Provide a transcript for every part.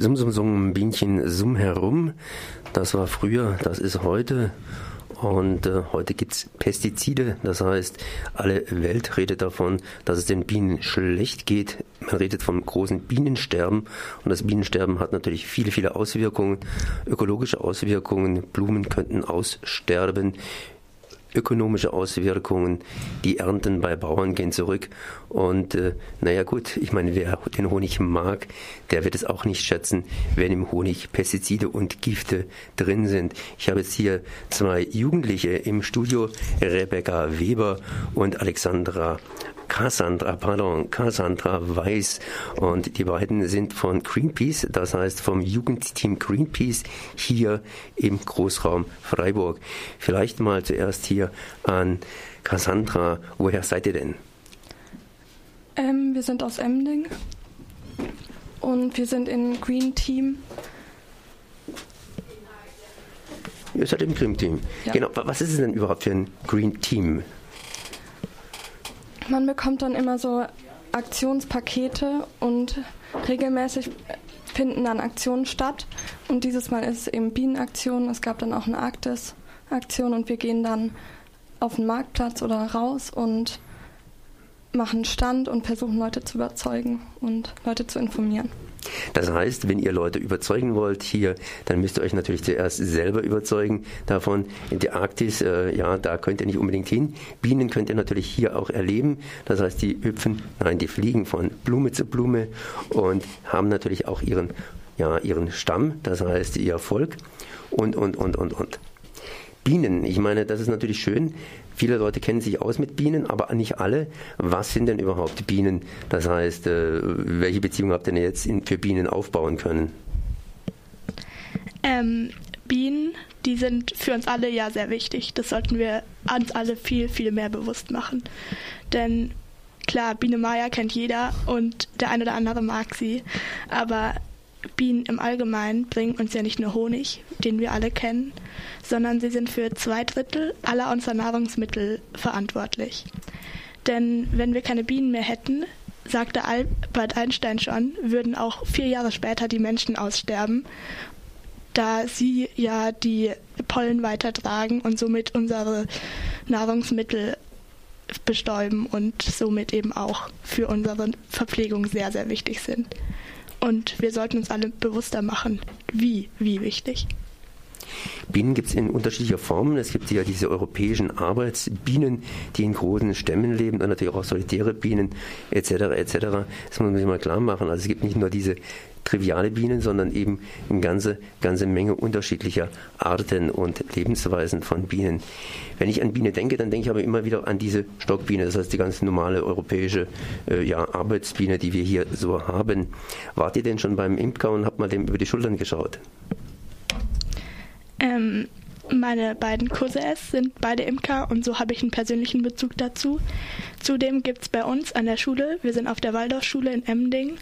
Summ, summ, summ, Bienchen, summ herum. Das war früher, das ist heute. Und äh, heute gibt's Pestizide, das heißt, alle Welt redet davon, dass es den Bienen schlecht geht. Man redet vom großen Bienensterben und das Bienensterben hat natürlich viele, viele Auswirkungen, ökologische Auswirkungen. Blumen könnten aussterben ökonomische Auswirkungen. Die Ernten bei Bauern gehen zurück. Und äh, naja gut, ich meine, wer den Honig mag, der wird es auch nicht schätzen, wenn im Honig Pestizide und Gifte drin sind. Ich habe jetzt hier zwei Jugendliche im Studio, Rebecca Weber und Alexandra Cassandra, pardon, Cassandra Weiß. Und die beiden sind von Greenpeace, das heißt vom Jugendteam Greenpeace hier im Großraum Freiburg. Vielleicht mal zuerst hier an Cassandra. Woher seid ihr denn? Ähm, wir sind aus Emding und wir sind im Green Team. Ihr seid im Green Team. Ja. Genau. Was ist es denn überhaupt für ein Green Team? Man bekommt dann immer so Aktionspakete und regelmäßig finden dann Aktionen statt. Und dieses Mal ist es eben Bienenaktion. Es gab dann auch eine Arktis-Aktion und wir gehen dann auf den Marktplatz oder raus und machen Stand und versuchen Leute zu überzeugen und Leute zu informieren. Das heißt, wenn ihr Leute überzeugen wollt hier, dann müsst ihr euch natürlich zuerst selber überzeugen davon. In der Arktis, äh, ja, da könnt ihr nicht unbedingt hin. Bienen könnt ihr natürlich hier auch erleben. Das heißt, die hüpfen, nein, die fliegen von Blume zu Blume und haben natürlich auch ihren, ja, ihren Stamm, das heißt ihr Volk und, und, und, und, und. Bienen, ich meine, das ist natürlich schön, Viele Leute kennen sich aus mit Bienen, aber nicht alle. Was sind denn überhaupt Bienen? Das heißt, äh, welche Beziehung habt ihr denn jetzt für Bienen aufbauen können? Ähm, Bienen, die sind für uns alle ja sehr wichtig. Das sollten wir uns alle viel, viel mehr bewusst machen. Denn klar, Biene Maya kennt jeder und der eine oder andere mag sie. Aber Bienen im Allgemeinen bringen uns ja nicht nur Honig, den wir alle kennen, sondern sie sind für zwei Drittel aller unserer Nahrungsmittel verantwortlich. Denn wenn wir keine Bienen mehr hätten, sagte Albert Einstein schon, würden auch vier Jahre später die Menschen aussterben, da sie ja die Pollen weitertragen und somit unsere Nahrungsmittel bestäuben und somit eben auch für unsere Verpflegung sehr, sehr wichtig sind. Und wir sollten uns alle bewusster machen, wie, wie wichtig. Bienen gibt es in unterschiedlicher Formen. Es gibt ja diese europäischen Arbeitsbienen, die in großen Stämmen leben, und natürlich auch solitäre Bienen etc. etc. Das muss man sich mal klar machen. Also es gibt nicht nur diese triviale Bienen, sondern eben eine ganze, ganze Menge unterschiedlicher Arten und Lebensweisen von Bienen. Wenn ich an Biene denke, dann denke ich aber immer wieder an diese Stockbiene, das heißt die ganz normale europäische äh, ja, Arbeitsbiene, die wir hier so haben. Wart ihr denn schon beim Imker und habt mal dem über die Schultern geschaut? Ähm, meine beiden Cousins sind beide Imker und so habe ich einen persönlichen Bezug dazu. Zudem gibt es bei uns an der Schule, wir sind auf der Waldorfschule in Emding,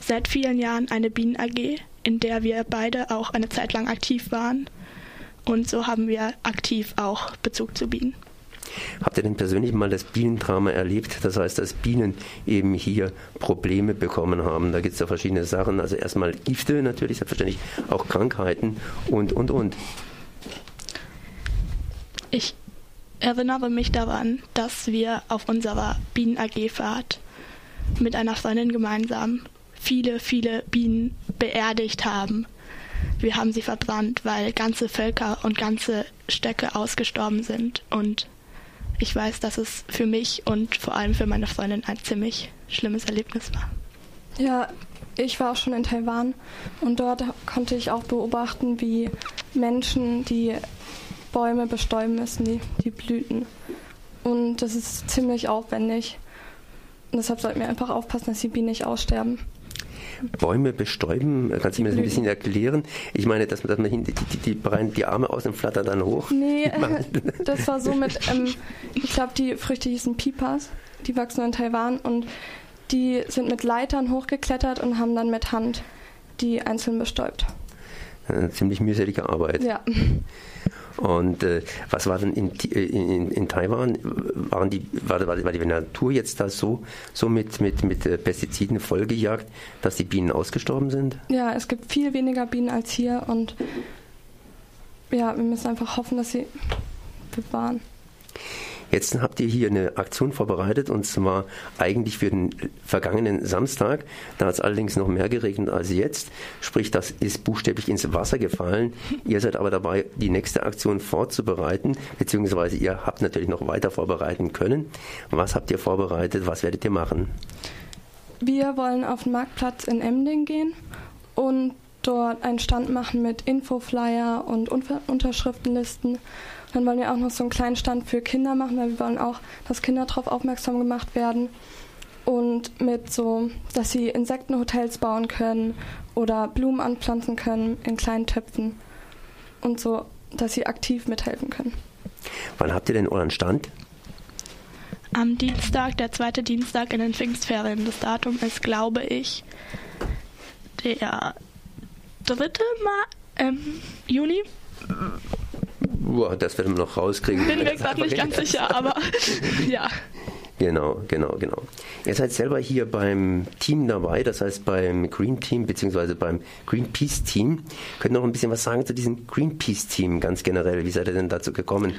seit vielen Jahren eine Bienen-AG, in der wir beide auch eine Zeit lang aktiv waren. Und so haben wir aktiv auch Bezug zu Bienen. Habt ihr denn persönlich mal das Bienendrama erlebt? Das heißt, dass Bienen eben hier Probleme bekommen haben. Da gibt es ja verschiedene Sachen. Also erstmal Gifte natürlich, selbstverständlich auch Krankheiten und, und, und. Ich erinnere mich daran, dass wir auf unserer Bienen-AG-Fahrt mit einer Freundin gemeinsam viele, viele Bienen beerdigt haben. Wir haben sie verbrannt, weil ganze Völker und ganze Stöcke ausgestorben sind. Und ich weiß, dass es für mich und vor allem für meine Freundin ein ziemlich schlimmes Erlebnis war. Ja, ich war auch schon in Taiwan und dort konnte ich auch beobachten, wie Menschen die Bäume bestäuben müssen, die, die Blüten. Und das ist ziemlich aufwendig. Und deshalb sollten wir einfach aufpassen, dass die Bienen nicht aussterben. Bäume bestäuben? Kannst du mir das ein bisschen erklären? Ich meine, dass, dass man die, die, die, die Arme aus und flattern dann hoch. Nee, das war so mit, ähm, ich glaube, die Früchte hießen Pipas, die wachsen in Taiwan und die sind mit Leitern hochgeklettert und haben dann mit Hand die einzeln bestäubt. Eine ziemlich mühselige Arbeit. Ja. Und äh, was war denn in, in, in, Taiwan? Waren die, war, war, die Natur jetzt da so, so mit, mit, mit äh, Pestiziden vollgejagt, dass die Bienen ausgestorben sind? Ja, es gibt viel weniger Bienen als hier und ja, wir müssen einfach hoffen, dass sie bewahren. Jetzt habt ihr hier eine Aktion vorbereitet und zwar eigentlich für den vergangenen Samstag. Da hat es allerdings noch mehr geregnet als jetzt. Sprich, das ist buchstäblich ins Wasser gefallen. Ihr seid aber dabei, die nächste Aktion vorzubereiten, beziehungsweise ihr habt natürlich noch weiter vorbereiten können. Was habt ihr vorbereitet? Was werdet ihr machen? Wir wollen auf den Marktplatz in Emding gehen und dort einen Stand machen mit Infoflyer und Unterschriftenlisten dann wollen wir auch noch so einen kleinen Stand für Kinder machen, weil wir wollen auch, dass Kinder darauf aufmerksam gemacht werden. Und mit so, dass sie Insektenhotels bauen können oder Blumen anpflanzen können in kleinen Töpfen. Und so, dass sie aktiv mithelfen können. Wann habt ihr denn euren Stand? Am Dienstag, der zweite Dienstag in den Pfingstferien. Das Datum ist, glaube ich, der dritte Mal, ähm, Juni. Boah, das werden wir noch rauskriegen. Bin mir gerade nicht ganz sicher, aber ja. Genau, genau, genau. Ihr seid selber hier beim Team dabei, das heißt beim Green Team bzw. beim Greenpeace Team. Könnt ihr noch ein bisschen was sagen zu diesem Greenpeace Team ganz generell? Wie seid ihr denn dazu gekommen?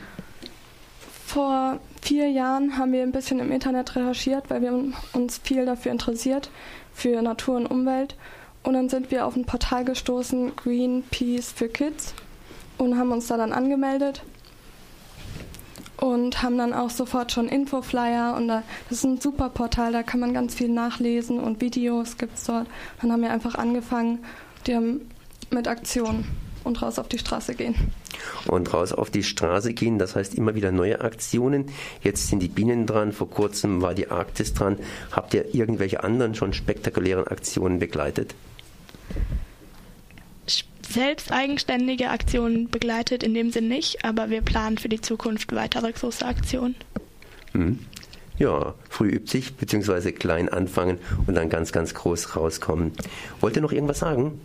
Vor vier Jahren haben wir ein bisschen im Internet recherchiert, weil wir uns viel dafür interessiert, für Natur und Umwelt. Und dann sind wir auf ein Portal gestoßen, Greenpeace für Kids und haben uns da dann angemeldet und haben dann auch sofort schon Infoflyer und da, das ist ein super Portal, da kann man ganz viel nachlesen und Videos gibt es dort. Dann haben wir einfach angefangen, die haben mit Aktionen und raus auf die Straße gehen. Und raus auf die Straße gehen, das heißt immer wieder neue Aktionen. Jetzt sind die Bienen dran, vor kurzem war die Arktis dran. Habt ihr irgendwelche anderen schon spektakulären Aktionen begleitet? Selbst eigenständige Aktionen begleitet, in dem Sinn nicht, aber wir planen für die Zukunft weitere große Aktionen. Mhm. Ja, früh übt sich, beziehungsweise klein anfangen und dann ganz, ganz groß rauskommen. Wollt ihr noch irgendwas sagen?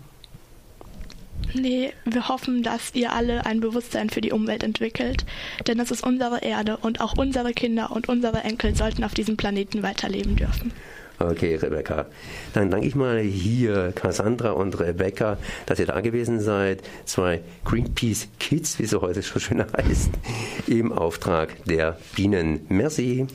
Nee, wir hoffen, dass ihr alle ein Bewusstsein für die Umwelt entwickelt, denn es ist unsere Erde und auch unsere Kinder und unsere Enkel sollten auf diesem Planeten weiterleben dürfen. Okay, Rebecca. Dann danke ich mal hier Cassandra und Rebecca, dass ihr da gewesen seid. Zwei Greenpeace Kids, wie sie heute schon schön heißt, im Auftrag der Bienen. Merci.